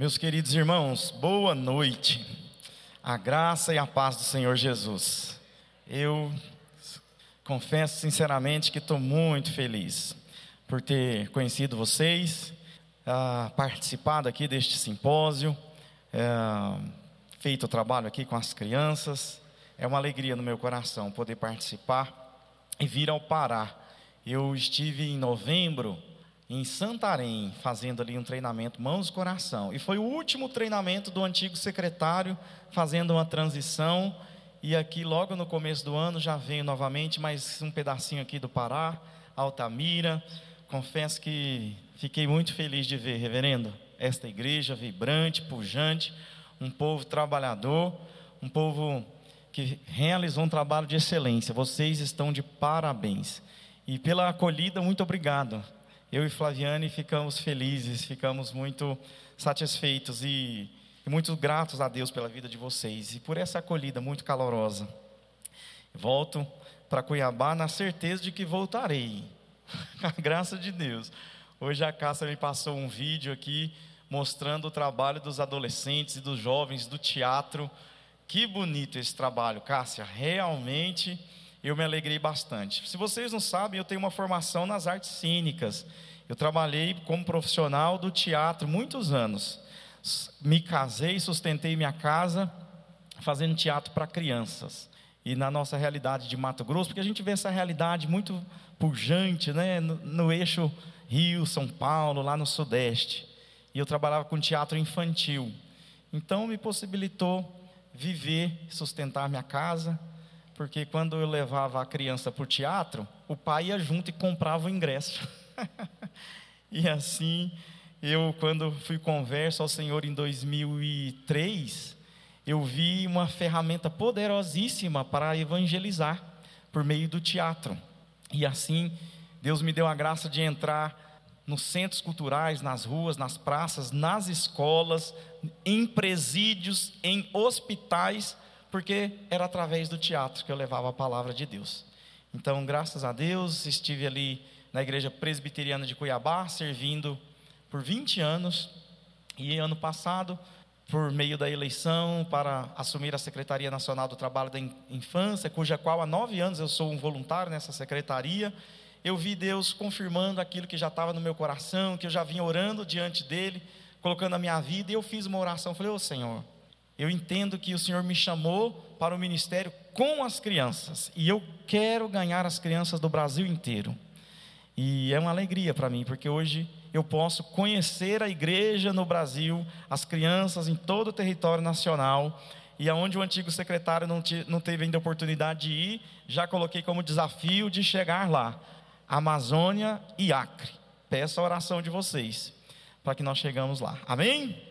Meus queridos irmãos, boa noite. A graça e a paz do Senhor Jesus. Eu confesso sinceramente que estou muito feliz por ter conhecido vocês, uh, participado aqui deste simpósio, uh, feito o trabalho aqui com as crianças. É uma alegria no meu coração poder participar e vir ao Pará. Eu estive em novembro em Santarém, fazendo ali um treinamento mãos e coração. E foi o último treinamento do antigo secretário, fazendo uma transição. E aqui, logo no começo do ano, já venho novamente mais um pedacinho aqui do Pará, Altamira. Confesso que fiquei muito feliz de ver, reverendo, esta igreja vibrante, pujante, um povo trabalhador, um povo que realizou um trabalho de excelência. Vocês estão de parabéns. E pela acolhida, muito obrigado eu e Flaviane ficamos felizes, ficamos muito satisfeitos e, muito gratos a Deus pela vida de vocês e por essa acolhida muito calorosa. Volto para Cuiabá na certeza de que voltarei, a graça de Deus. Hoje a Cássia me passou um vídeo aqui mostrando o trabalho dos adolescentes e dos jovens do teatro. Que bonito esse trabalho, Cássia. Realmente eu me alegrei bastante. Se vocês não sabem, eu tenho uma formação nas artes cênicas. Eu trabalhei como profissional do teatro muitos anos. Me casei, sustentei minha casa fazendo teatro para crianças. E na nossa realidade de Mato Grosso, porque a gente vê essa realidade muito pujante, né, no, no eixo Rio, São Paulo, lá no Sudeste. E eu trabalhava com teatro infantil. Então me possibilitou viver, sustentar minha casa, porque quando eu levava a criança para o teatro, o pai ia junto e comprava o ingresso. e assim, eu, quando fui converso ao Senhor em 2003, eu vi uma ferramenta poderosíssima para evangelizar por meio do teatro. E assim, Deus me deu a graça de entrar nos centros culturais, nas ruas, nas praças, nas escolas, em presídios, em hospitais, porque era através do teatro que eu levava a palavra de Deus. Então, graças a Deus, estive ali na igreja presbiteriana de Cuiabá, servindo por 20 anos. E ano passado, por meio da eleição para assumir a Secretaria Nacional do Trabalho da Infância, cuja qual há nove anos eu sou um voluntário nessa secretaria, eu vi Deus confirmando aquilo que já estava no meu coração, que eu já vinha orando diante dele, colocando a minha vida, e eu fiz uma oração, falei, ô oh, Senhor, eu entendo que o Senhor me chamou para o ministério com as crianças, e eu quero ganhar as crianças do Brasil inteiro. E é uma alegria para mim, porque hoje eu posso conhecer a igreja no Brasil, as crianças em todo o território nacional, e aonde o antigo secretário não, te, não teve ainda oportunidade de ir, já coloquei como desafio de chegar lá, Amazônia e Acre. Peço a oração de vocês, para que nós chegamos lá. Amém?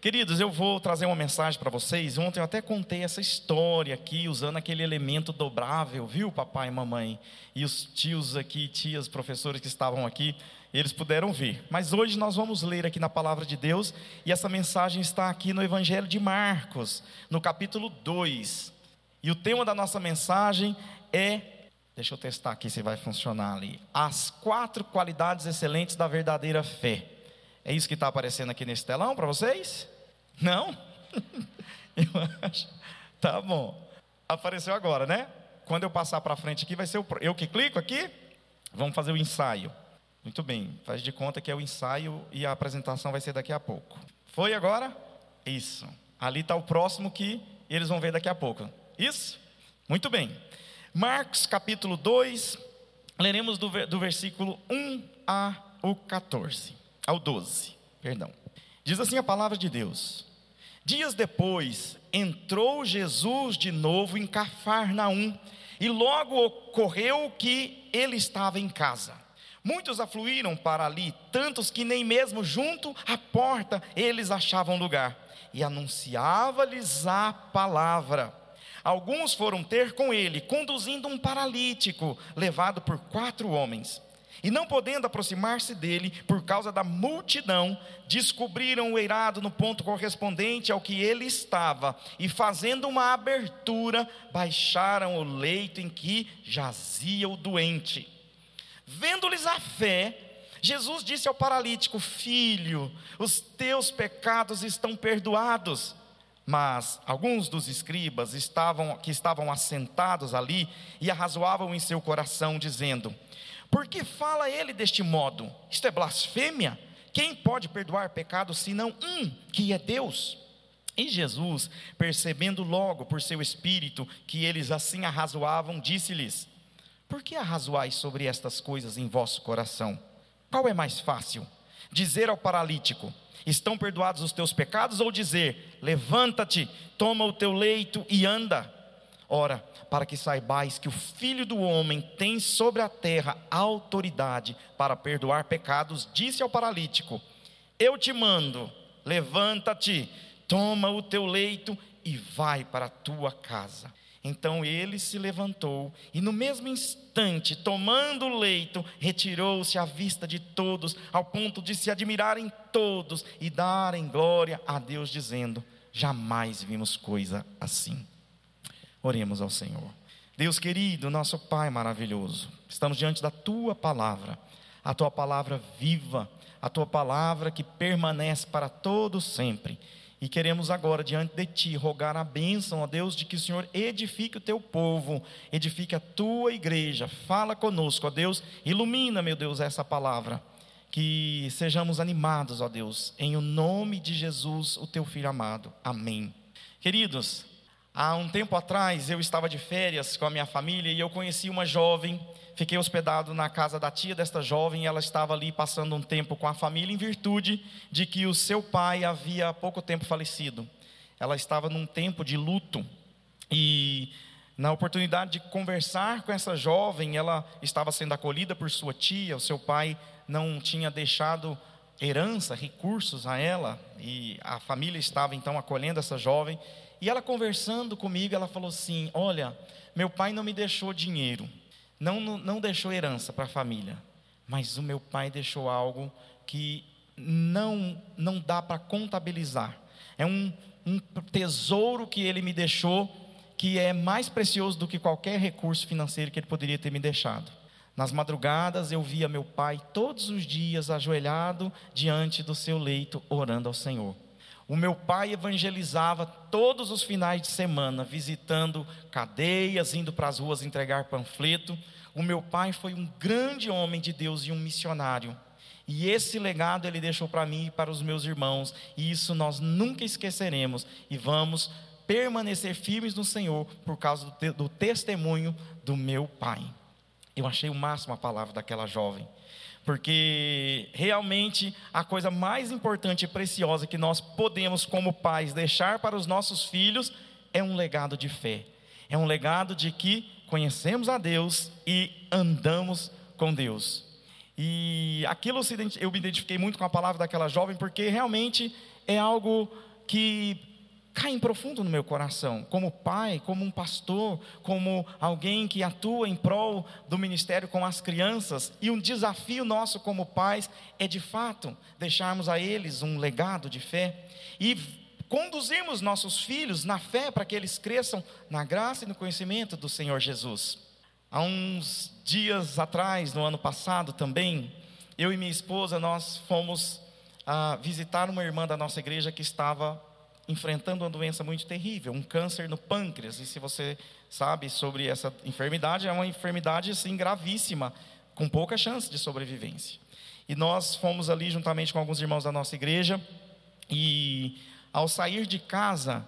Queridos, eu vou trazer uma mensagem para vocês. Ontem eu até contei essa história aqui, usando aquele elemento dobrável, viu, papai e mamãe? E os tios aqui, tias, professores que estavam aqui, eles puderam ver. Mas hoje nós vamos ler aqui na palavra de Deus, e essa mensagem está aqui no Evangelho de Marcos, no capítulo 2. E o tema da nossa mensagem é Deixa eu testar aqui se vai funcionar ali. As quatro qualidades excelentes da verdadeira fé. É isso que está aparecendo aqui nesse telão para vocês? Não? eu acho. Tá bom. Apareceu agora, né? Quando eu passar para frente aqui, vai ser o... eu que clico aqui. Vamos fazer o ensaio. Muito bem. Faz de conta que é o ensaio e a apresentação vai ser daqui a pouco. Foi agora? Isso. Ali está o próximo que eles vão ver daqui a pouco. Isso? Muito bem. Marcos capítulo 2, leremos do, do versículo 1 ao 14, ao 12, perdão. Diz assim a palavra de Deus: Dias depois, entrou Jesus de novo em Cafarnaum, e logo ocorreu que ele estava em casa. Muitos afluíram para ali, tantos que nem mesmo junto à porta eles achavam lugar, e anunciava-lhes a palavra. Alguns foram ter com ele, conduzindo um paralítico, levado por quatro homens. E não podendo aproximar-se dele por causa da multidão, descobriram o eirado no ponto correspondente ao que ele estava, e fazendo uma abertura, baixaram o leito em que jazia o doente. Vendo-lhes a fé, Jesus disse ao paralítico: Filho, os teus pecados estão perdoados. Mas alguns dos escribas estavam, que estavam assentados ali e arrazoavam em seu coração, dizendo: Por que fala ele deste modo? Isto é blasfêmia? Quem pode perdoar pecados senão um, que é Deus? E Jesus, percebendo logo por seu espírito que eles assim arrazoavam, disse-lhes: Por que arrazoais sobre estas coisas em vosso coração? Qual é mais fácil? Dizer ao paralítico: Estão perdoados os teus pecados? Ou dizer: Levanta-te, toma o teu leito e anda? Ora, para que saibais que o Filho do Homem tem sobre a terra autoridade para perdoar pecados, disse ao paralítico: Eu te mando, levanta-te, toma o teu leito e vai para a tua casa. Então ele se levantou e, no mesmo instante, tomando o leito, retirou-se à vista de todos, ao ponto de se admirarem todos e darem glória a Deus, dizendo: Jamais vimos coisa assim. Oremos ao Senhor. Deus querido, nosso Pai maravilhoso, estamos diante da tua palavra, a tua palavra viva, a tua palavra que permanece para todo sempre e queremos agora, diante de Ti, rogar a bênção, ó Deus, de que o Senhor edifique o Teu povo, edifique a Tua igreja. Fala conosco, ó Deus, ilumina, meu Deus, essa palavra. Que sejamos animados, ó Deus, em o nome de Jesus, o Teu Filho amado. Amém. Queridos, há um tempo atrás eu estava de férias com a minha família e eu conheci uma jovem. Fiquei hospedado na casa da tia desta jovem, ela estava ali passando um tempo com a família em virtude de que o seu pai havia há pouco tempo falecido. Ela estava num tempo de luto e na oportunidade de conversar com essa jovem, ela estava sendo acolhida por sua tia, o seu pai não tinha deixado herança, recursos a ela, e a família estava então acolhendo essa jovem, e ela conversando comigo, ela falou assim: Olha, meu pai não me deixou dinheiro, não, não deixou herança para a família, mas o meu pai deixou algo que não, não dá para contabilizar. É um, um tesouro que ele me deixou que é mais precioso do que qualquer recurso financeiro que ele poderia ter me deixado. Nas madrugadas eu via meu pai todos os dias ajoelhado diante do seu leito, orando ao Senhor. O meu pai evangelizava todos os finais de semana, visitando cadeias, indo para as ruas entregar panfleto. O meu pai foi um grande homem de Deus e um missionário. E esse legado ele deixou para mim e para os meus irmãos, e isso nós nunca esqueceremos e vamos permanecer firmes no Senhor por causa do, te do testemunho do meu pai. Eu achei o máximo a palavra daquela jovem porque realmente a coisa mais importante e preciosa que nós podemos, como pais, deixar para os nossos filhos é um legado de fé, é um legado de que conhecemos a Deus e andamos com Deus. E aquilo eu me identifiquei muito com a palavra daquela jovem, porque realmente é algo que caem profundo no meu coração, como pai, como um pastor, como alguém que atua em prol do ministério com as crianças, e um desafio nosso como pais é de fato deixarmos a eles um legado de fé e conduzirmos nossos filhos na fé para que eles cresçam na graça e no conhecimento do Senhor Jesus. Há uns dias atrás, no ano passado também, eu e minha esposa nós fomos a visitar uma irmã da nossa igreja que estava enfrentando uma doença muito terrível, um câncer no pâncreas. E se você sabe sobre essa enfermidade, é uma enfermidade assim gravíssima, com pouca chance de sobrevivência. E nós fomos ali juntamente com alguns irmãos da nossa igreja e ao sair de casa,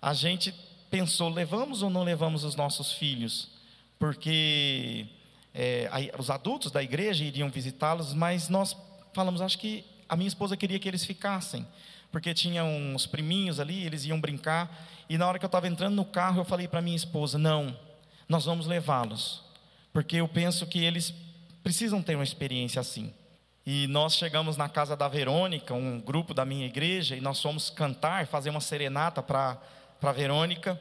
a gente pensou, levamos ou não levamos os nossos filhos? Porque é, os adultos da igreja iriam visitá-los, mas nós falamos, acho que a minha esposa queria que eles ficassem, porque tinha uns priminhos ali, eles iam brincar. E na hora que eu estava entrando no carro, eu falei para minha esposa: não, nós vamos levá-los, porque eu penso que eles precisam ter uma experiência assim. E nós chegamos na casa da Verônica, um grupo da minha igreja, e nós fomos cantar, fazer uma serenata para Verônica.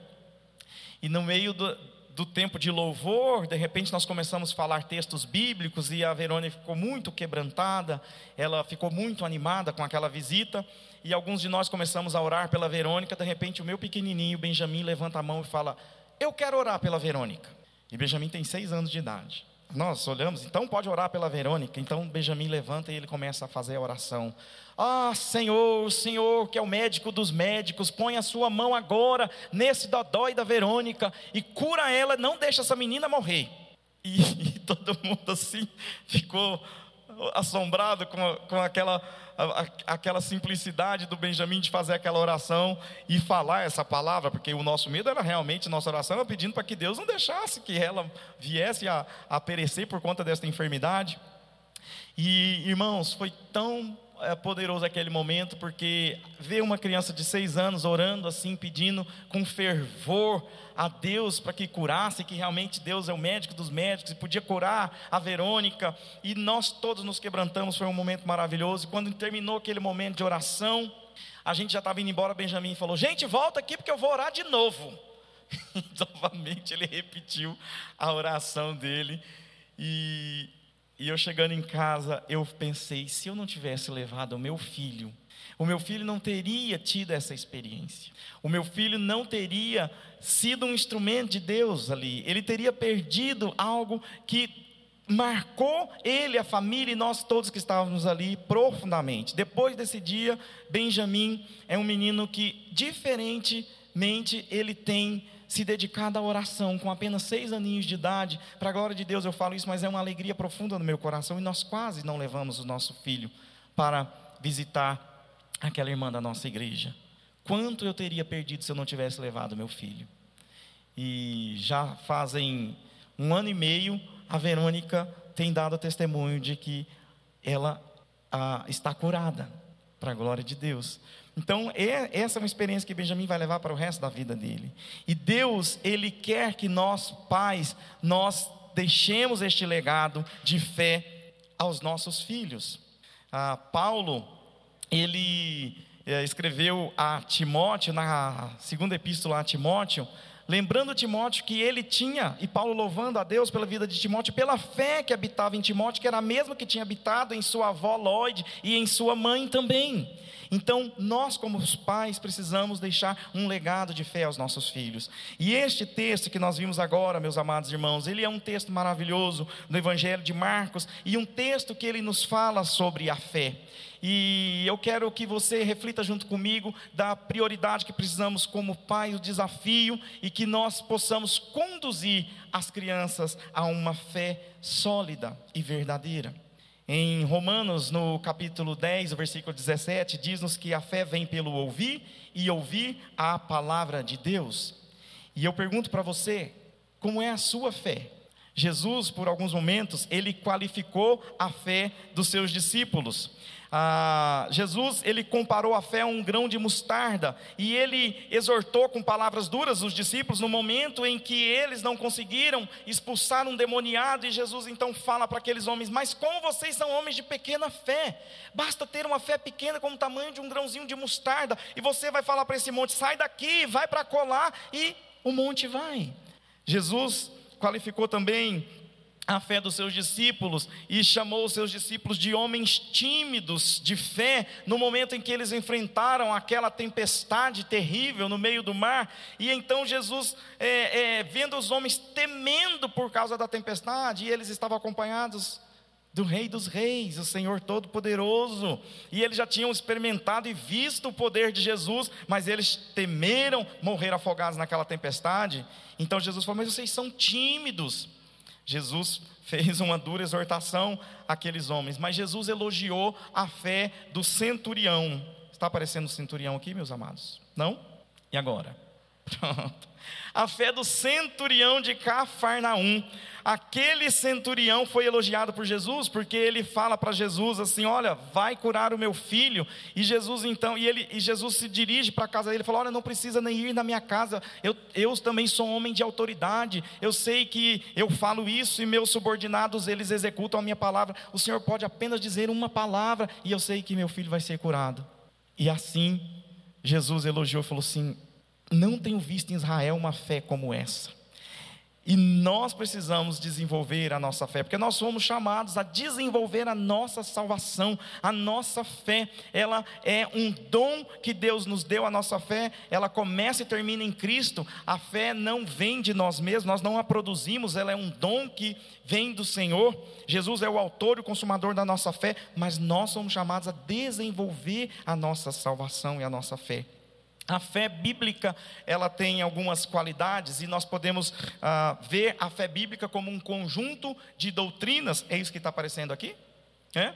E no meio do, do tempo de louvor, de repente nós começamos a falar textos bíblicos e a Verônica ficou muito quebrantada, ela ficou muito animada com aquela visita e alguns de nós começamos a orar pela Verônica. De repente, o meu pequenininho Benjamin levanta a mão e fala: Eu quero orar pela Verônica. E Benjamin tem seis anos de idade. nós olhamos, então pode orar pela Verônica. Então Benjamin levanta e ele começa a fazer a oração. Ah, Senhor, Senhor, que é o médico dos médicos, põe a sua mão agora nesse dodói da Verônica e cura ela, não deixa essa menina morrer. E, e todo mundo assim ficou assombrado com, com aquela, a, aquela simplicidade do Benjamin de fazer aquela oração e falar essa palavra, porque o nosso medo era realmente, nossa oração era pedindo para que Deus não deixasse que ela viesse a, a perecer por conta desta enfermidade. E irmãos, foi tão é poderoso aquele momento, porque ver uma criança de seis anos orando assim, pedindo com fervor a Deus para que curasse, que realmente Deus é o médico dos médicos e podia curar a Verônica, e nós todos nos quebrantamos, foi um momento maravilhoso. E quando terminou aquele momento de oração, a gente já estava indo embora, Benjamin falou: Gente, volta aqui porque eu vou orar de novo. Novamente ele repetiu a oração dele, e e eu chegando em casa, eu pensei: se eu não tivesse levado o meu filho, o meu filho não teria tido essa experiência. O meu filho não teria sido um instrumento de Deus ali. Ele teria perdido algo que marcou ele, a família e nós todos que estávamos ali profundamente. Depois desse dia, Benjamin é um menino que, diferentemente, ele tem se dedicado à oração com apenas seis aninhos de idade. Para a glória de Deus eu falo isso, mas é uma alegria profunda no meu coração e nós quase não levamos o nosso filho para visitar aquela irmã da nossa igreja. Quanto eu teria perdido se eu não tivesse levado meu filho? E já fazem um ano e meio, a Verônica tem dado testemunho de que ela ah, está curada, para a glória de Deus. Então, é, essa é uma experiência que Benjamin vai levar para o resto da vida dele. E Deus, Ele quer que nós, pais, nós deixemos este legado de fé aos nossos filhos. Ah, Paulo, ele é, escreveu a Timóteo, na segunda epístola a Timóteo, lembrando Timóteo que ele tinha, e Paulo louvando a Deus pela vida de Timóteo, pela fé que habitava em Timóteo, que era a mesma que tinha habitado em sua avó Lloyd e em sua mãe também. Então, nós, como pais, precisamos deixar um legado de fé aos nossos filhos. E este texto que nós vimos agora, meus amados irmãos, ele é um texto maravilhoso do Evangelho de Marcos e um texto que ele nos fala sobre a fé. E eu quero que você reflita junto comigo da prioridade que precisamos como pai, o desafio e que nós possamos conduzir as crianças a uma fé sólida e verdadeira. Em Romanos, no capítulo 10, versículo 17, diz-nos que a fé vem pelo ouvir e ouvir a palavra de Deus. E eu pergunto para você, como é a sua fé? Jesus, por alguns momentos, ele qualificou a fé dos seus discípulos. Ah, Jesus ele comparou a fé a um grão de mostarda e ele exortou com palavras duras os discípulos no momento em que eles não conseguiram expulsar um demoniado e Jesus então fala para aqueles homens: Mas como vocês são homens de pequena fé? Basta ter uma fé pequena como o tamanho de um grãozinho de mostarda e você vai falar para esse monte: Sai daqui, vai para colar e o monte vai. Jesus qualificou também a fé dos seus discípulos e chamou os seus discípulos de homens tímidos de fé no momento em que eles enfrentaram aquela tempestade terrível no meio do mar. E então Jesus, é, é, vendo os homens temendo por causa da tempestade, e eles estavam acompanhados do Rei dos Reis, o Senhor Todo-Poderoso, e eles já tinham experimentado e visto o poder de Jesus, mas eles temeram morrer afogados naquela tempestade. Então Jesus falou: Mas vocês são tímidos. Jesus fez uma dura exortação àqueles homens, mas Jesus elogiou a fé do centurião. Está aparecendo o centurião aqui, meus amados? Não? E agora? Pronto. A fé do centurião de Cafarnaum. Aquele centurião foi elogiado por Jesus, porque ele fala para Jesus assim: Olha, vai curar o meu filho. E Jesus então, e, ele, e Jesus se dirige para a casa dele fala: Olha, não precisa nem ir na minha casa, eu, eu também sou homem de autoridade, eu sei que eu falo isso e meus subordinados eles executam a minha palavra. O Senhor pode apenas dizer uma palavra e eu sei que meu filho vai ser curado. E assim, Jesus elogiou falou assim: não tenho visto em Israel uma fé como essa. E nós precisamos desenvolver a nossa fé, porque nós somos chamados a desenvolver a nossa salvação, a nossa fé. Ela é um dom que Deus nos deu, a nossa fé, ela começa e termina em Cristo. A fé não vem de nós mesmos, nós não a produzimos, ela é um dom que vem do Senhor. Jesus é o autor e o consumador da nossa fé, mas nós somos chamados a desenvolver a nossa salvação e a nossa fé. A fé bíblica ela tem algumas qualidades e nós podemos ah, ver a fé bíblica como um conjunto de doutrinas. É isso que está aparecendo aqui? É?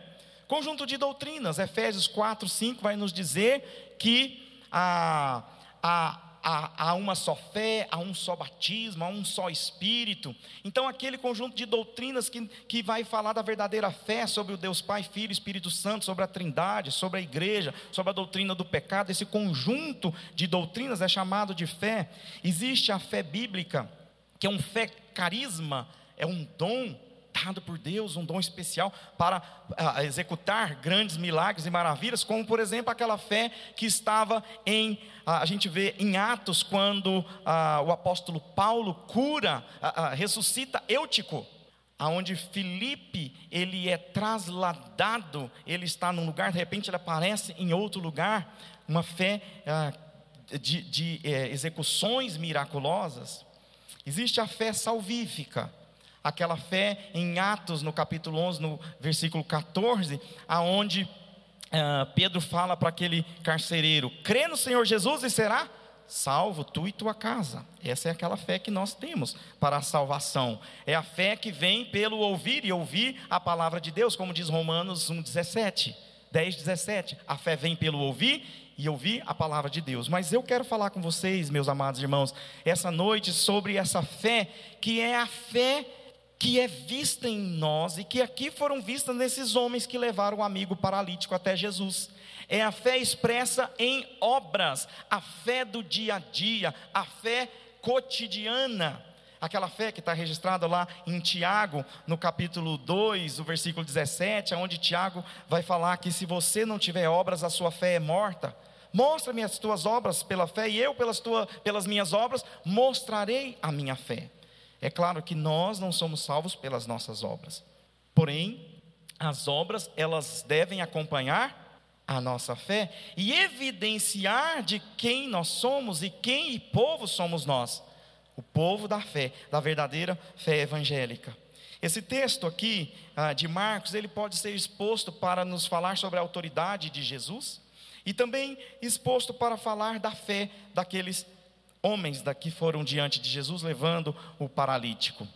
Conjunto de doutrinas. Efésios 4, 5 vai nos dizer que a, a há, há uma só fé, há um só batismo, há um só Espírito. Então, aquele conjunto de doutrinas que, que vai falar da verdadeira fé sobre o Deus Pai, Filho Espírito Santo, sobre a Trindade, sobre a igreja, sobre a doutrina do pecado, esse conjunto de doutrinas é chamado de fé. Existe a fé bíblica, que é um fé carisma, é um dom dado por Deus, um dom especial para uh, executar grandes milagres e maravilhas, como por exemplo aquela fé que estava em, uh, a gente vê em Atos, quando uh, o apóstolo Paulo cura, ressuscita Eutico, aonde Filipe ele é trasladado, ele está num lugar, de repente ele aparece em outro lugar, uma fé de, de eh, execuções miraculosas. Existe a fé salvífica aquela fé em Atos, no capítulo 11, no versículo 14, aonde uh, Pedro fala para aquele carcereiro: crê no Senhor Jesus e será salvo tu e tua casa. Essa é aquela fé que nós temos para a salvação. É a fé que vem pelo ouvir e ouvir a palavra de Deus, como diz Romanos 1:17, 10, 17. A fé vem pelo ouvir e ouvir a palavra de Deus. Mas eu quero falar com vocês, meus amados irmãos, essa noite sobre essa fé que é a fé que é vista em nós e que aqui foram vistas nesses homens que levaram o amigo paralítico até Jesus. É a fé expressa em obras, a fé do dia a dia, a fé cotidiana. Aquela fé que está registrada lá em Tiago, no capítulo 2, o versículo 17, onde Tiago vai falar que se você não tiver obras, a sua fé é morta. Mostra-me as tuas obras pela fé, e eu, pelas, tua, pelas minhas obras, mostrarei a minha fé. É claro que nós não somos salvos pelas nossas obras. Porém, as obras, elas devem acompanhar a nossa fé e evidenciar de quem nós somos e quem e povo somos nós. O povo da fé, da verdadeira fé evangélica. Esse texto aqui ah, de Marcos, ele pode ser exposto para nos falar sobre a autoridade de Jesus e também exposto para falar da fé daqueles homens daqui foram diante de Jesus levando o paralítico.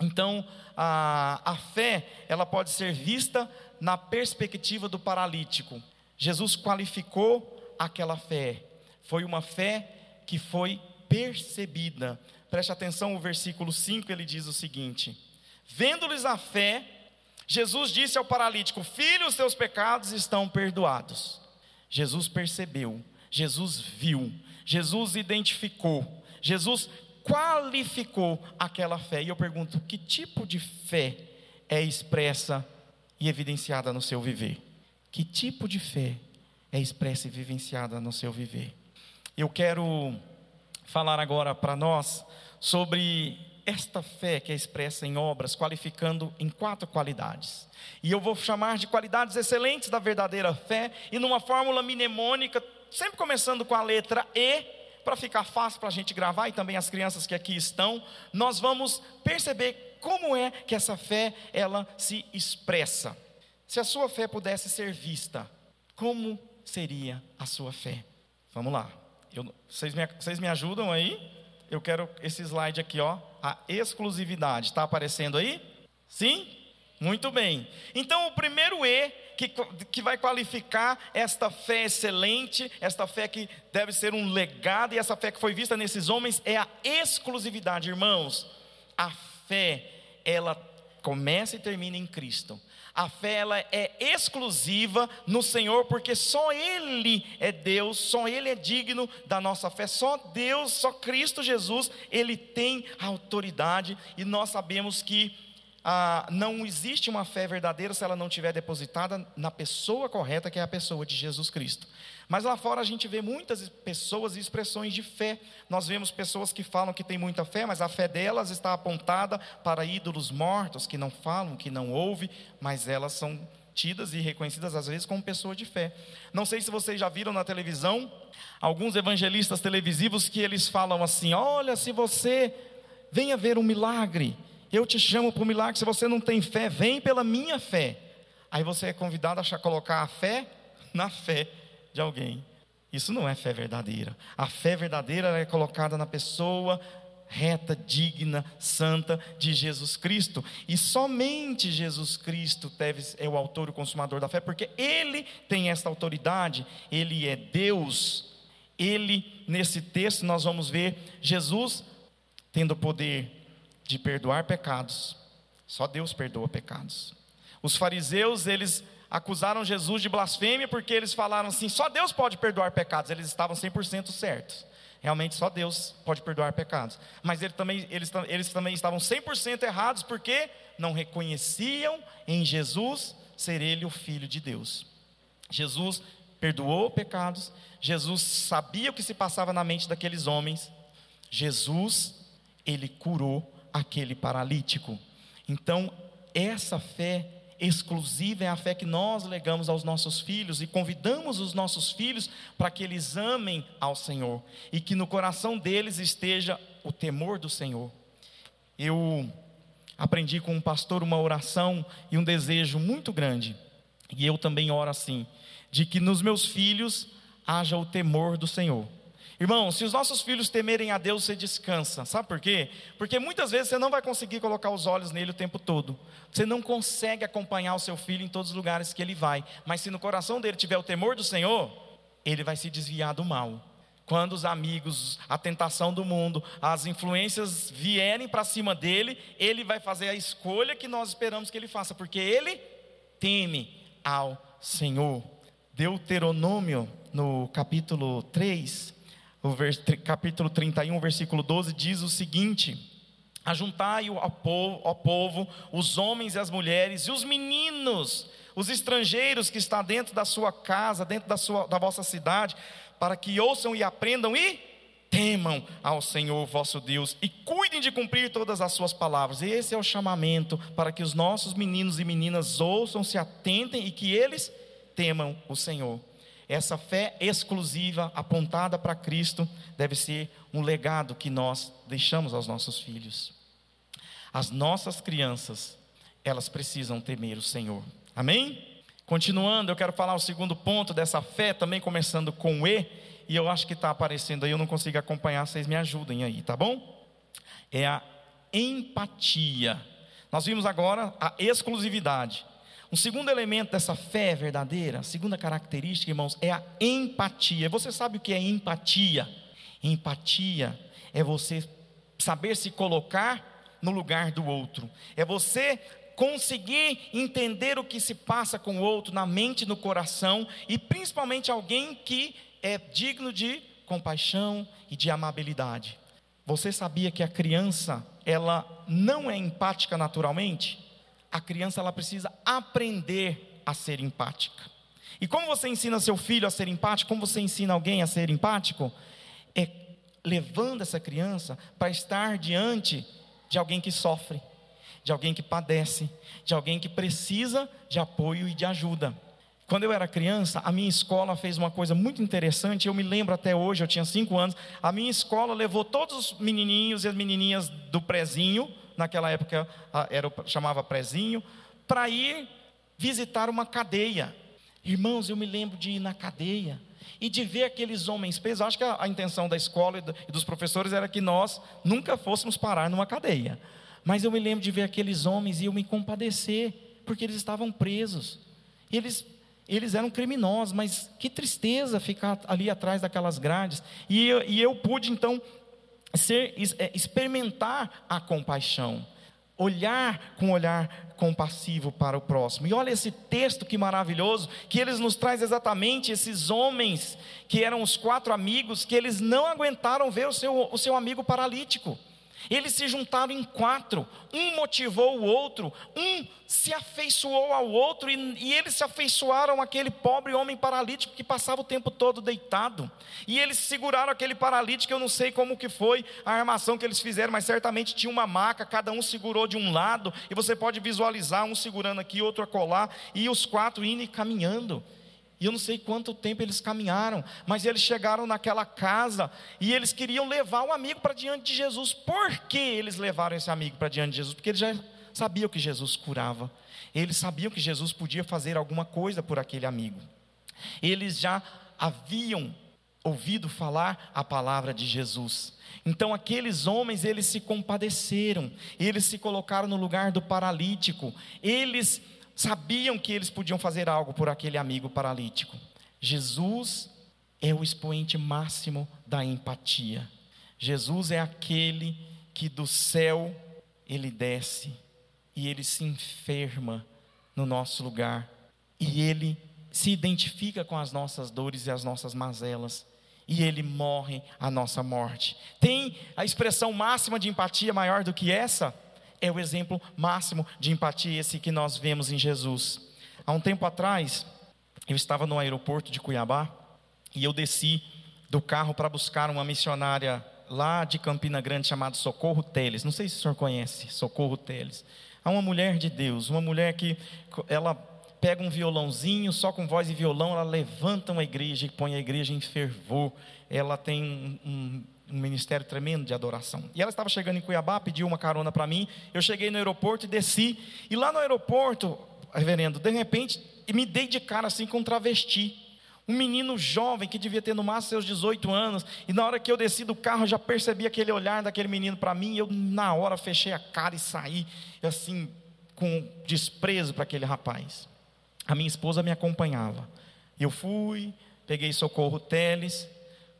Então, a, a fé, ela pode ser vista na perspectiva do paralítico. Jesus qualificou aquela fé. Foi uma fé que foi percebida. Preste atenção, o versículo 5 ele diz o seguinte: Vendo-lhes a fé, Jesus disse ao paralítico: Filho, os teus pecados estão perdoados. Jesus percebeu, Jesus viu, Jesus identificou, Jesus qualificou aquela fé. E eu pergunto: que tipo de fé é expressa e evidenciada no seu viver? Que tipo de fé é expressa e vivenciada no seu viver? Eu quero falar agora para nós sobre esta fé que é expressa em obras, qualificando em quatro qualidades. E eu vou chamar de qualidades excelentes da verdadeira fé, e numa fórmula mnemônica sempre começando com a letra E, para ficar fácil para a gente gravar e também as crianças que aqui estão, nós vamos perceber como é que essa fé ela se expressa. Se a sua fé pudesse ser vista, como seria a sua fé? Vamos lá. Eu, vocês, me, vocês me ajudam aí? Eu quero esse slide aqui, ó. A exclusividade. Está aparecendo aí? Sim? Muito bem. Então, o primeiro E que, que vai qualificar esta fé excelente, esta fé que deve ser um legado, e essa fé que foi vista nesses homens é a exclusividade, irmãos. A fé, ela começa e termina em Cristo. A fé ela é exclusiva no Senhor, porque só Ele é Deus, só Ele é digno da nossa fé, só Deus, só Cristo Jesus, Ele tem autoridade, e nós sabemos que ah, não existe uma fé verdadeira se ela não estiver depositada na pessoa correta, que é a pessoa de Jesus Cristo. Mas lá fora a gente vê muitas pessoas e expressões de fé. Nós vemos pessoas que falam que têm muita fé, mas a fé delas está apontada para ídolos mortos, que não falam, que não ouvem, mas elas são tidas e reconhecidas às vezes como pessoas de fé. Não sei se vocês já viram na televisão alguns evangelistas televisivos que eles falam assim: "Olha, se você venha ver um milagre, eu te chamo para o milagre. Se você não tem fé, vem pela minha fé." Aí você é convidado a colocar a fé na fé de alguém. Isso não é fé verdadeira. A fé verdadeira é colocada na pessoa reta, digna, santa de Jesus Cristo. E somente Jesus Cristo deve, é o autor e o consumador da fé, porque Ele tem essa autoridade, Ele é Deus. Ele, nesse texto, nós vamos ver Jesus tendo poder de perdoar pecados. Só Deus perdoa pecados. Os fariseus, eles acusaram Jesus de blasfêmia porque eles falaram assim: só Deus pode perdoar pecados. Eles estavam 100% certos. Realmente só Deus pode perdoar pecados. Mas ele também, eles, eles também estavam 100% errados porque não reconheciam em Jesus ser Ele o Filho de Deus. Jesus perdoou pecados, Jesus sabia o que se passava na mente daqueles homens, Jesus, Ele curou aquele paralítico. Então, essa fé exclusiva é a fé que nós legamos aos nossos filhos e convidamos os nossos filhos para que eles amem ao Senhor e que no coração deles esteja o temor do Senhor. Eu aprendi com um pastor uma oração e um desejo muito grande, e eu também oro assim, de que nos meus filhos haja o temor do Senhor. Irmão, se os nossos filhos temerem a Deus, você descansa. Sabe por quê? Porque muitas vezes você não vai conseguir colocar os olhos nele o tempo todo. Você não consegue acompanhar o seu filho em todos os lugares que ele vai. Mas se no coração dele tiver o temor do Senhor, ele vai se desviar do mal. Quando os amigos, a tentação do mundo, as influências vierem para cima dele, ele vai fazer a escolha que nós esperamos que ele faça, porque ele teme ao Senhor. Deuteronômio, no capítulo 3, o capítulo 31, versículo 12, diz o seguinte: Ajuntai ao povo, ao povo, os homens e as mulheres, e os meninos, os estrangeiros que estão dentro da sua casa, dentro da, sua, da vossa cidade, para que ouçam e aprendam e temam ao Senhor vosso Deus e cuidem de cumprir todas as suas palavras. Esse é o chamamento para que os nossos meninos e meninas ouçam, se atentem e que eles temam o Senhor. Essa fé exclusiva, apontada para Cristo, deve ser um legado que nós deixamos aos nossos filhos. As nossas crianças, elas precisam temer o Senhor. Amém? Continuando, eu quero falar o segundo ponto dessa fé, também começando com E, e eu acho que está aparecendo aí, eu não consigo acompanhar, vocês me ajudem aí, tá bom? É a empatia. Nós vimos agora a exclusividade. Um segundo elemento dessa fé verdadeira, a segunda característica, irmãos, é a empatia. Você sabe o que é empatia? Empatia é você saber se colocar no lugar do outro, é você conseguir entender o que se passa com o outro na mente, no coração e principalmente alguém que é digno de compaixão e de amabilidade. Você sabia que a criança, ela não é empática naturalmente? A criança ela precisa aprender a ser empática. E como você ensina seu filho a ser empático? Como você ensina alguém a ser empático? É levando essa criança para estar diante de alguém que sofre, de alguém que padece, de alguém que precisa de apoio e de ajuda. Quando eu era criança, a minha escola fez uma coisa muito interessante. Eu me lembro até hoje, eu tinha cinco anos. A minha escola levou todos os menininhos e as menininhas do prezinho naquela época era, chamava prezinho, para ir visitar uma cadeia. Irmãos, eu me lembro de ir na cadeia e de ver aqueles homens presos. Acho que a, a intenção da escola e, do, e dos professores era que nós nunca fôssemos parar numa cadeia. Mas eu me lembro de ver aqueles homens e eu me compadecer, porque eles estavam presos. Eles, eles eram criminosos, mas que tristeza ficar ali atrás daquelas grades. E e eu pude então ser, é, experimentar a compaixão, olhar com olhar compassivo para o próximo. E olha esse texto que maravilhoso, que eles nos traz exatamente esses homens que eram os quatro amigos, que eles não aguentaram ver o seu, o seu amigo paralítico. Eles se juntaram em quatro, um motivou o outro, um se afeiçoou ao outro, e, e, eles se afeiçoaram àquele pobre homem paralítico que passava o tempo todo deitado. E eles seguraram aquele paralítico, eu não sei como que foi a armação que eles fizeram, mas certamente tinha uma maca, cada um segurou de um lado, e você pode visualizar um segurando aqui, outro a colar, e os quatro indo e caminhando. E eu não sei quanto tempo eles caminharam, mas eles chegaram naquela casa e eles queriam levar o amigo para diante de Jesus. Por que eles levaram esse amigo para diante de Jesus? Porque eles já sabiam que Jesus curava. Eles sabiam que Jesus podia fazer alguma coisa por aquele amigo. Eles já haviam ouvido falar a palavra de Jesus. Então aqueles homens, eles se compadeceram, eles se colocaram no lugar do paralítico, eles sabiam que eles podiam fazer algo por aquele amigo paralítico. Jesus é o expoente máximo da empatia. Jesus é aquele que do céu ele desce e ele se enferma no nosso lugar e ele se identifica com as nossas dores e as nossas mazelas e ele morre a nossa morte. Tem a expressão máxima de empatia maior do que essa? É o exemplo máximo de empatia esse que nós vemos em Jesus. Há um tempo atrás, eu estava no aeroporto de Cuiabá e eu desci do carro para buscar uma missionária lá de Campina Grande chamada Socorro Teles. Não sei se o senhor conhece Socorro Teles. Há uma mulher de Deus, uma mulher que ela pega um violãozinho, só com voz e violão, ela levanta uma igreja e põe a igreja em fervor. Ela tem um, um um ministério tremendo de adoração. E ela estava chegando em Cuiabá, pediu uma carona para mim. Eu cheguei no aeroporto e desci. E lá no aeroporto, reverendo, de repente, me dei de cara assim com um travesti. Um menino jovem que devia ter no máximo seus 18 anos. E na hora que eu desci do carro, eu já percebi aquele olhar daquele menino para mim. E eu, na hora, fechei a cara e saí, assim, com desprezo para aquele rapaz. A minha esposa me acompanhava. Eu fui, peguei socorro Teles,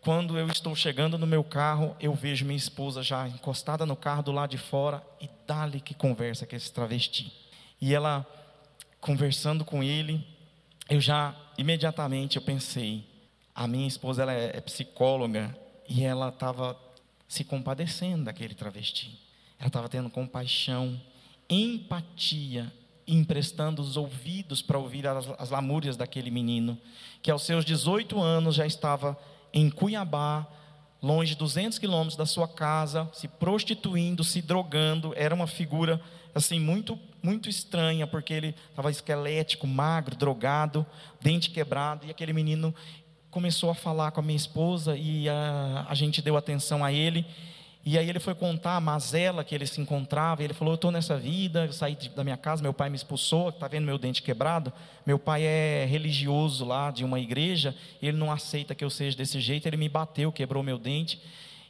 quando eu estou chegando no meu carro, eu vejo minha esposa já encostada no carro do lado de fora e dali que conversa com esse travesti. E ela conversando com ele, eu já imediatamente eu pensei, a minha esposa ela é, é psicóloga e ela estava se compadecendo daquele travesti. Ela estava tendo compaixão, empatia, emprestando os ouvidos para ouvir as, as lamúrias daquele menino, que aos seus 18 anos já estava em Cuiabá, longe 200 quilômetros da sua casa, se prostituindo, se drogando, era uma figura assim muito muito estranha, porque ele estava esquelético, magro, drogado, dente quebrado, e aquele menino começou a falar com a minha esposa e a, a gente deu atenção a ele. E aí ele foi contar a mazela que ele se encontrava, e ele falou: Eu estou nessa vida, eu saí da minha casa, meu pai me expulsou, está vendo meu dente quebrado? Meu pai é religioso lá de uma igreja, ele não aceita que eu seja desse jeito, ele me bateu, quebrou meu dente.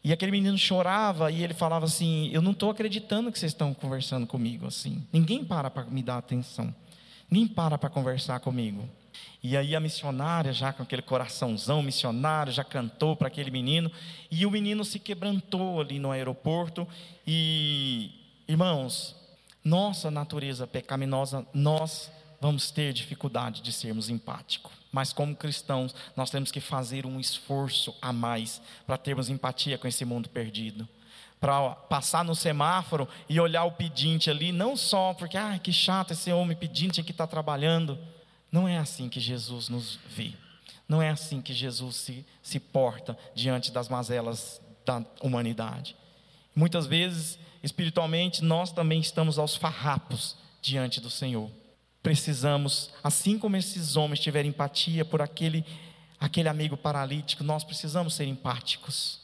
E aquele menino chorava e ele falava assim: Eu não estou acreditando que vocês estão conversando comigo assim. Ninguém para para me dar atenção, ninguém para para conversar comigo. E aí a missionária, já com aquele coraçãozão missionário, já cantou para aquele menino, e o menino se quebrantou ali no aeroporto. E, irmãos, nossa natureza pecaminosa, nós vamos ter dificuldade de sermos empáticos. Mas como cristãos, nós temos que fazer um esforço a mais para termos empatia com esse mundo perdido para passar no semáforo e olhar o pedinte ali, não só porque, ah, que chato esse homem pedinte que está trabalhando, não é assim que Jesus nos vê. Não é assim que Jesus se, se porta diante das mazelas da humanidade. Muitas vezes, espiritualmente, nós também estamos aos farrapos diante do Senhor. Precisamos, assim como esses homens tiveram empatia por aquele, aquele amigo paralítico, nós precisamos ser empáticos,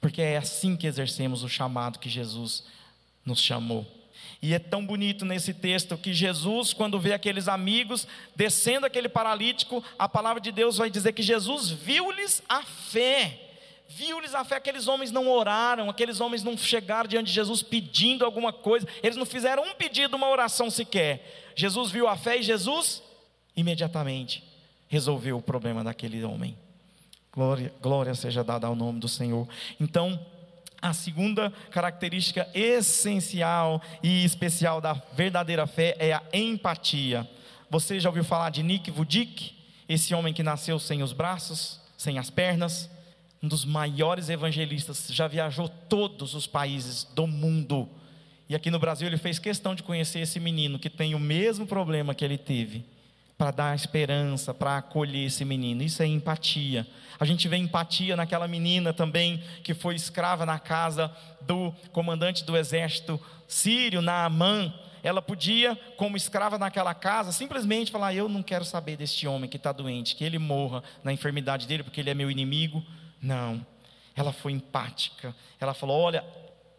porque é assim que exercemos o chamado que Jesus nos chamou. E é tão bonito nesse texto que Jesus, quando vê aqueles amigos descendo aquele paralítico, a palavra de Deus vai dizer que Jesus viu-lhes a fé. Viu-lhes a fé, aqueles homens não oraram, aqueles homens não chegaram diante de Jesus pedindo alguma coisa, eles não fizeram um pedido, uma oração sequer. Jesus viu a fé e Jesus imediatamente resolveu o problema daquele homem. Glória, glória seja dada ao nome do Senhor. Então, a segunda característica essencial e especial da verdadeira fé é a empatia. Você já ouviu falar de Nick Vudic, esse homem que nasceu sem os braços, sem as pernas? um dos maiores evangelistas, já viajou todos os países do mundo. E aqui no Brasil ele fez questão de conhecer esse menino que tem o mesmo problema que ele teve, para dar esperança, para acolher esse menino. Isso é empatia. A gente vê empatia naquela menina também que foi escrava na casa do comandante do exército sírio, Naamã. Ela podia, como escrava naquela casa, simplesmente falar: Eu não quero saber deste homem que está doente, que ele morra na enfermidade dele, porque ele é meu inimigo. Não. Ela foi empática. Ela falou: Olha,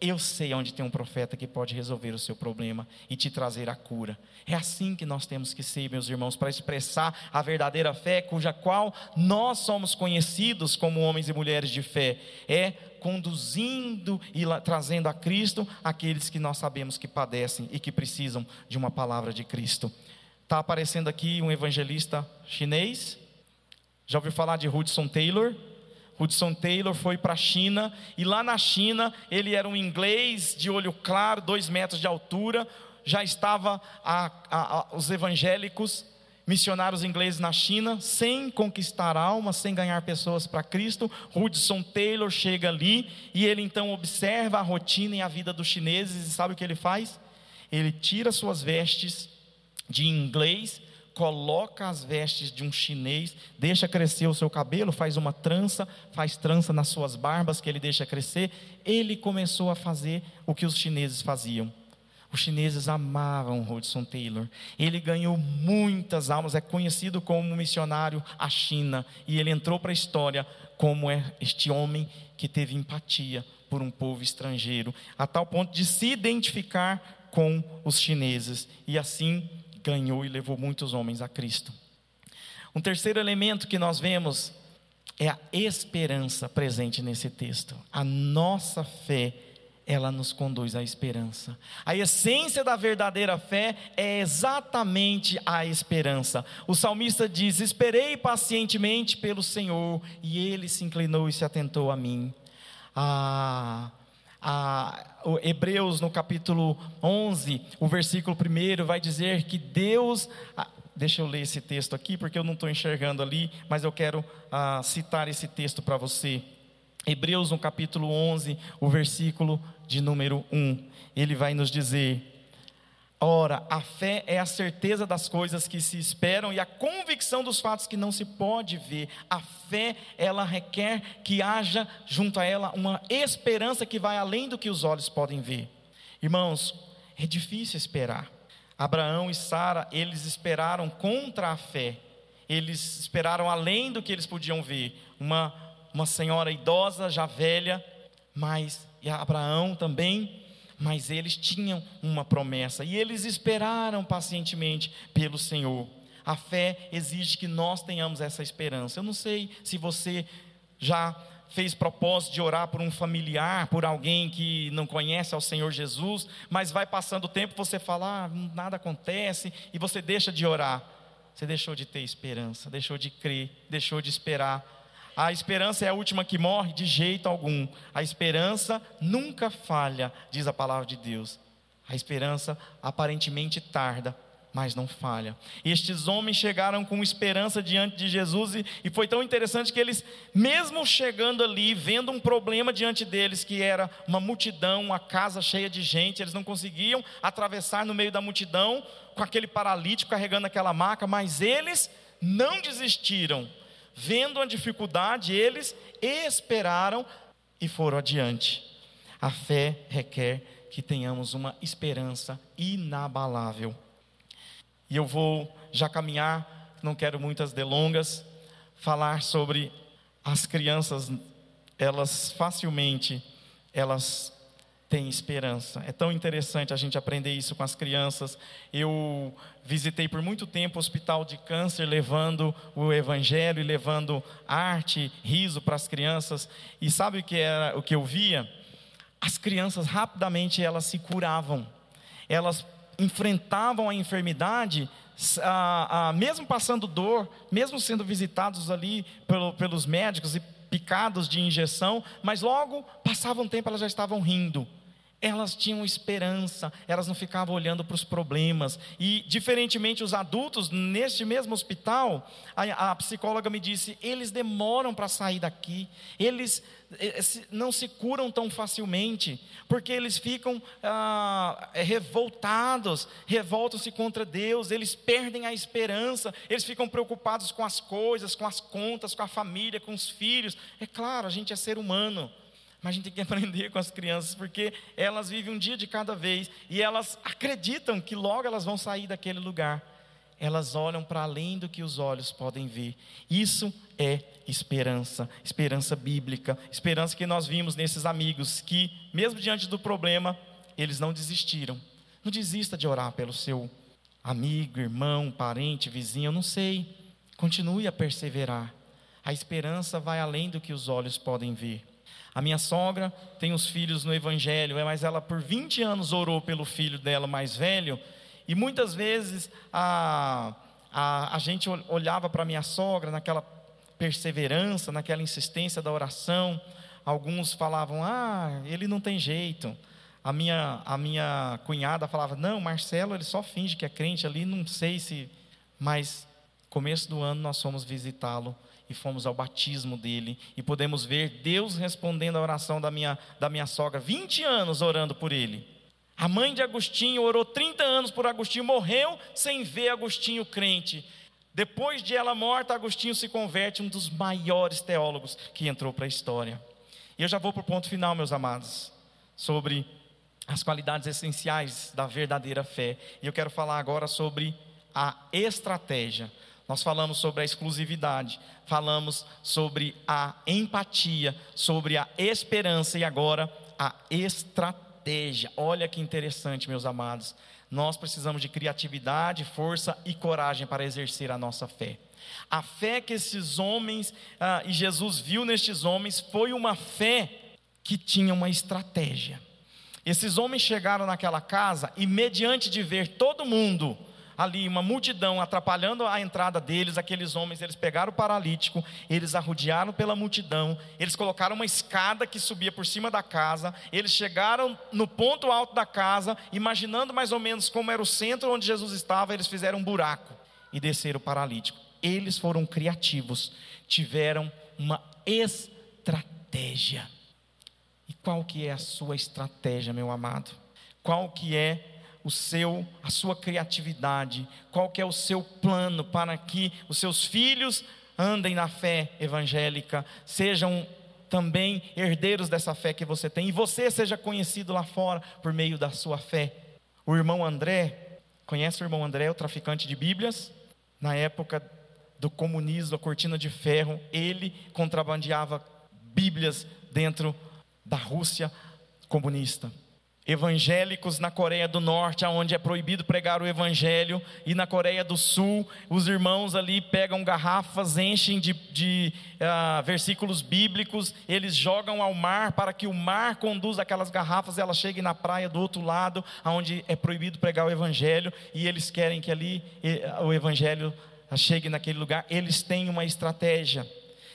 eu sei onde tem um profeta que pode resolver o seu problema e te trazer a cura. É assim que nós temos que ser, meus irmãos, para expressar a verdadeira fé, cuja qual nós somos conhecidos como homens e mulheres de fé. É conduzindo e trazendo a Cristo aqueles que nós sabemos que padecem e que precisam de uma palavra de Cristo. Está aparecendo aqui um evangelista chinês. Já ouviu falar de Hudson Taylor? Hudson Taylor foi para a China e lá na China ele era um inglês de olho claro, dois metros de altura. Já estava a, a, a, os evangélicos, missionários ingleses na China, sem conquistar almas, sem ganhar pessoas para Cristo. Hudson Taylor chega ali e ele então observa a rotina e a vida dos chineses e sabe o que ele faz? Ele tira suas vestes de inglês coloca as vestes de um chinês, deixa crescer o seu cabelo, faz uma trança, faz trança nas suas barbas que ele deixa crescer. Ele começou a fazer o que os chineses faziam. Os chineses amavam Hudson Taylor. Ele ganhou muitas almas, é conhecido como missionário à China. E ele entrou para a história como é este homem que teve empatia por um povo estrangeiro, a tal ponto de se identificar com os chineses. E assim ganhou e levou muitos homens a Cristo. Um terceiro elemento que nós vemos é a esperança presente nesse texto. A nossa fé, ela nos conduz à esperança. A essência da verdadeira fé é exatamente a esperança. O salmista diz: Esperei pacientemente pelo Senhor, e ele se inclinou e se atentou a mim. Ah, a, Hebreus no capítulo 11, o versículo 1 vai dizer que Deus. deixa eu ler esse texto aqui, porque eu não estou enxergando ali, mas eu quero ah, citar esse texto para você. Hebreus no capítulo 11, o versículo de número 1. Ele vai nos dizer: Ora, a fé é a certeza das coisas que se esperam e a convicção dos fatos que não se pode ver. A fé, ela requer que haja junto a ela uma esperança que vai além do que os olhos podem ver. Irmãos, é difícil esperar. Abraão e Sara, eles esperaram contra a fé. Eles esperaram além do que eles podiam ver. Uma, uma senhora idosa, já velha, mas e Abraão também mas eles tinham uma promessa e eles esperaram pacientemente pelo Senhor. A fé exige que nós tenhamos essa esperança. Eu não sei se você já fez propósito de orar por um familiar, por alguém que não conhece ao Senhor Jesus, mas vai passando o tempo, você fala, ah, nada acontece, e você deixa de orar. Você deixou de ter esperança, deixou de crer, deixou de esperar a esperança é a última que morre? De jeito algum. A esperança nunca falha, diz a palavra de Deus. A esperança aparentemente tarda, mas não falha. Estes homens chegaram com esperança diante de Jesus e, e, foi tão interessante que eles, mesmo chegando ali, vendo um problema diante deles, que era uma multidão, uma casa cheia de gente, eles não conseguiam atravessar no meio da multidão com aquele paralítico carregando aquela maca, mas eles não desistiram vendo a dificuldade, eles esperaram e foram adiante. A fé requer que tenhamos uma esperança inabalável. E eu vou já caminhar, não quero muitas delongas, falar sobre as crianças, elas facilmente elas têm esperança. É tão interessante a gente aprender isso com as crianças. Eu visitei por muito tempo o hospital de câncer, levando o evangelho e levando arte, riso para as crianças. E sabe o que era o que eu via? As crianças rapidamente elas se curavam. Elas enfrentavam a enfermidade a, mesmo passando dor, mesmo sendo visitados ali pelo, pelos médicos e picados de injeção, mas logo passava um tempo elas já estavam rindo elas tinham esperança, elas não ficavam olhando para os problemas. E, diferentemente, os adultos, neste mesmo hospital, a, a psicóloga me disse: eles demoram para sair daqui, eles eh, não se curam tão facilmente, porque eles ficam ah, eh, revoltados, revoltam-se contra Deus, eles perdem a esperança, eles ficam preocupados com as coisas, com as contas, com a família, com os filhos. É claro, a gente é ser humano. Mas a gente tem que aprender com as crianças, porque elas vivem um dia de cada vez e elas acreditam que logo elas vão sair daquele lugar. Elas olham para além do que os olhos podem ver. Isso é esperança, esperança bíblica, esperança que nós vimos nesses amigos que, mesmo diante do problema, eles não desistiram. Não desista de orar pelo seu amigo, irmão, parente, vizinho, eu não sei. Continue a perseverar. A esperança vai além do que os olhos podem ver. A minha sogra tem os filhos no Evangelho, é, mas ela por 20 anos orou pelo filho dela mais velho, e muitas vezes a, a, a gente olhava para minha sogra naquela perseverança, naquela insistência da oração. Alguns falavam, ah, ele não tem jeito. A minha, a minha cunhada falava, não, Marcelo, ele só finge que é crente ali, não sei se. Mas, começo do ano, nós fomos visitá-lo e fomos ao batismo dele e podemos ver Deus respondendo a oração da minha, da minha sogra, 20 anos orando por ele. A mãe de Agostinho orou 30 anos por Agostinho, morreu sem ver Agostinho crente. Depois de ela morta, Agostinho se converte um dos maiores teólogos que entrou para a história. E eu já vou para o ponto final, meus amados, sobre as qualidades essenciais da verdadeira fé. E eu quero falar agora sobre a estratégia. Nós falamos sobre a exclusividade, falamos sobre a empatia, sobre a esperança e agora a estratégia. Olha que interessante, meus amados. Nós precisamos de criatividade, força e coragem para exercer a nossa fé. A fé que esses homens ah, e Jesus viu nestes homens foi uma fé que tinha uma estratégia. Esses homens chegaram naquela casa e, mediante de ver todo mundo ali uma multidão atrapalhando a entrada deles, aqueles homens, eles pegaram o paralítico, eles arrodearam pela multidão, eles colocaram uma escada que subia por cima da casa, eles chegaram no ponto alto da casa, imaginando mais ou menos como era o centro onde Jesus estava, eles fizeram um buraco e desceram o paralítico. Eles foram criativos, tiveram uma estratégia. E qual que é a sua estratégia, meu amado? Qual que é o seu, a sua criatividade, qual que é o seu plano para que os seus filhos andem na fé evangélica, sejam também herdeiros dessa fé que você tem e você seja conhecido lá fora por meio da sua fé. O irmão André, conhece o irmão André, o traficante de Bíblias? Na época do comunismo, a cortina de ferro, ele contrabandeava Bíblias dentro da Rússia comunista evangélicos na Coreia do Norte, onde é proibido pregar o evangelho, e na Coreia do Sul, os irmãos ali pegam garrafas, enchem de, de uh, versículos bíblicos, eles jogam ao mar para que o mar conduza aquelas garrafas, e elas cheguem na praia do outro lado, onde é proibido pregar o evangelho, e eles querem que ali o evangelho chegue naquele lugar. Eles têm uma estratégia.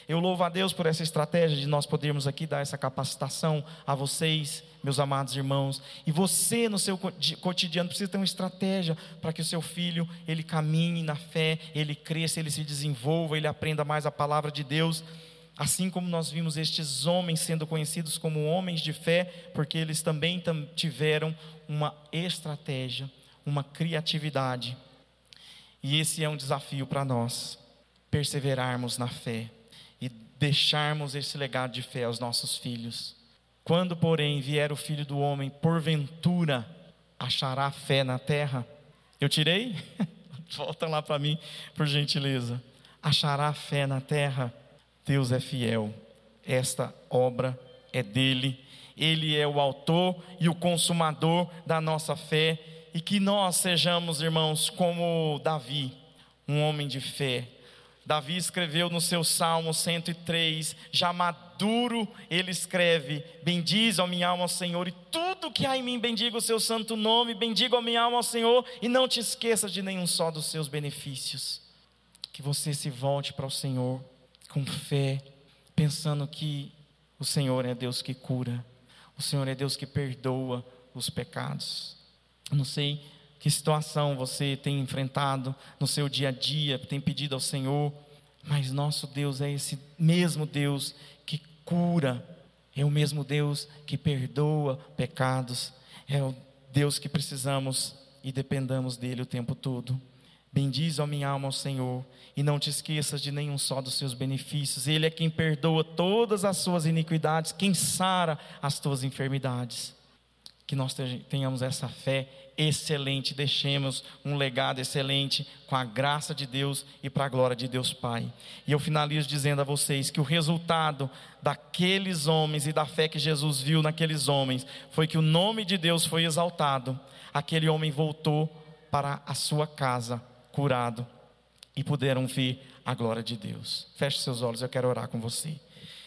Eu louvo a Deus por essa estratégia de nós podermos aqui dar essa capacitação a vocês meus amados irmãos. E você no seu cotidiano precisa ter uma estratégia para que o seu filho ele caminhe na fé, ele cresça, ele se desenvolva, ele aprenda mais a palavra de Deus. Assim como nós vimos estes homens sendo conhecidos como homens de fé, porque eles também tiveram uma estratégia, uma criatividade. E esse é um desafio para nós, perseverarmos na fé deixarmos esse legado de fé aos nossos filhos. Quando, porém, vier o filho do homem, porventura achará fé na terra? Eu tirei? Volta lá para mim, por gentileza. Achará fé na terra? Deus é fiel. Esta obra é dele. Ele é o autor e o consumador da nossa fé. E que nós sejamos, irmãos, como Davi, um homem de fé, Davi escreveu no seu Salmo 103, já maduro, ele escreve: Bendiz a minha alma ao Senhor, e tudo que há em mim bendiga o seu santo nome, bendiga a minha alma ao Senhor, e não te esqueças de nenhum só dos seus benefícios. Que você se volte para o Senhor com fé, pensando que o Senhor é Deus que cura, o Senhor é Deus que perdoa, os pecados. Não sei que situação você tem enfrentado no seu dia a dia, tem pedido ao Senhor, mas nosso Deus é esse mesmo Deus que cura, é o mesmo Deus que perdoa pecados, é o Deus que precisamos e dependamos dele o tempo todo. Bendize, a minha alma, ao Senhor, e não te esqueças de nenhum só dos seus benefícios. Ele é quem perdoa todas as suas iniquidades, quem sara as tuas enfermidades. Que nós tenhamos essa fé excelente, deixemos um legado excelente com a graça de Deus e para a glória de Deus Pai. E eu finalizo dizendo a vocês que o resultado daqueles homens e da fé que Jesus viu naqueles homens foi que o nome de Deus foi exaltado. Aquele homem voltou para a sua casa curado e puderam ver a glória de Deus. Feche seus olhos, eu quero orar com você.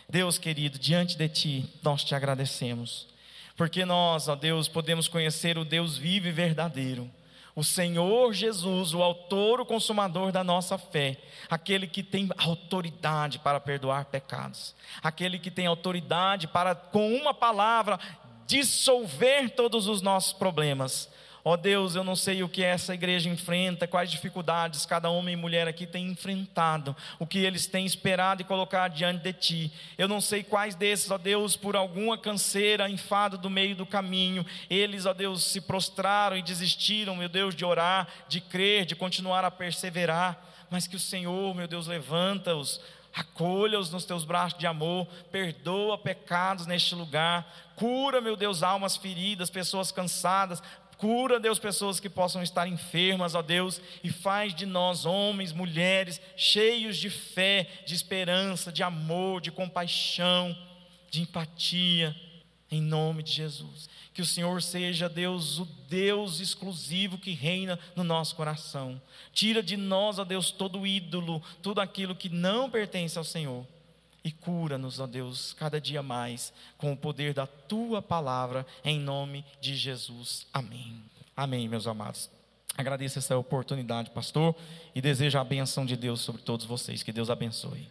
Deus querido, diante de Ti, nós te agradecemos, porque nós, ó Deus, podemos conhecer o Deus vivo e verdadeiro, o Senhor Jesus, o Autor, o Consumador da nossa fé, aquele que tem autoridade para perdoar pecados, aquele que tem autoridade para, com uma palavra, dissolver todos os nossos problemas Ó oh Deus, eu não sei o que essa igreja enfrenta, quais dificuldades cada homem e mulher aqui tem enfrentado, o que eles têm esperado e colocado diante de Ti. Eu não sei quais desses, ó oh Deus, por alguma canseira, enfado do meio do caminho, eles, ó Deus, se prostraram e desistiram, meu Deus, de orar, de crer, de continuar a perseverar, mas que o Senhor, meu Deus, levanta-os acolha-os nos teus braços de amor, perdoa pecados neste lugar, cura, meu Deus, almas feridas, pessoas cansadas, Cura, Deus, pessoas que possam estar enfermas, ó Deus, e faz de nós homens, mulheres, cheios de fé, de esperança, de amor, de compaixão, de empatia, em nome de Jesus. Que o Senhor seja, Deus, o Deus exclusivo que reina no nosso coração. Tira de nós, ó Deus, todo ídolo, tudo aquilo que não pertence ao Senhor e cura-nos, ó Deus, cada dia mais, com o poder da tua palavra, em nome de Jesus. Amém. Amém, meus amados. Agradeço essa oportunidade, pastor, e desejo a benção de Deus sobre todos vocês. Que Deus abençoe.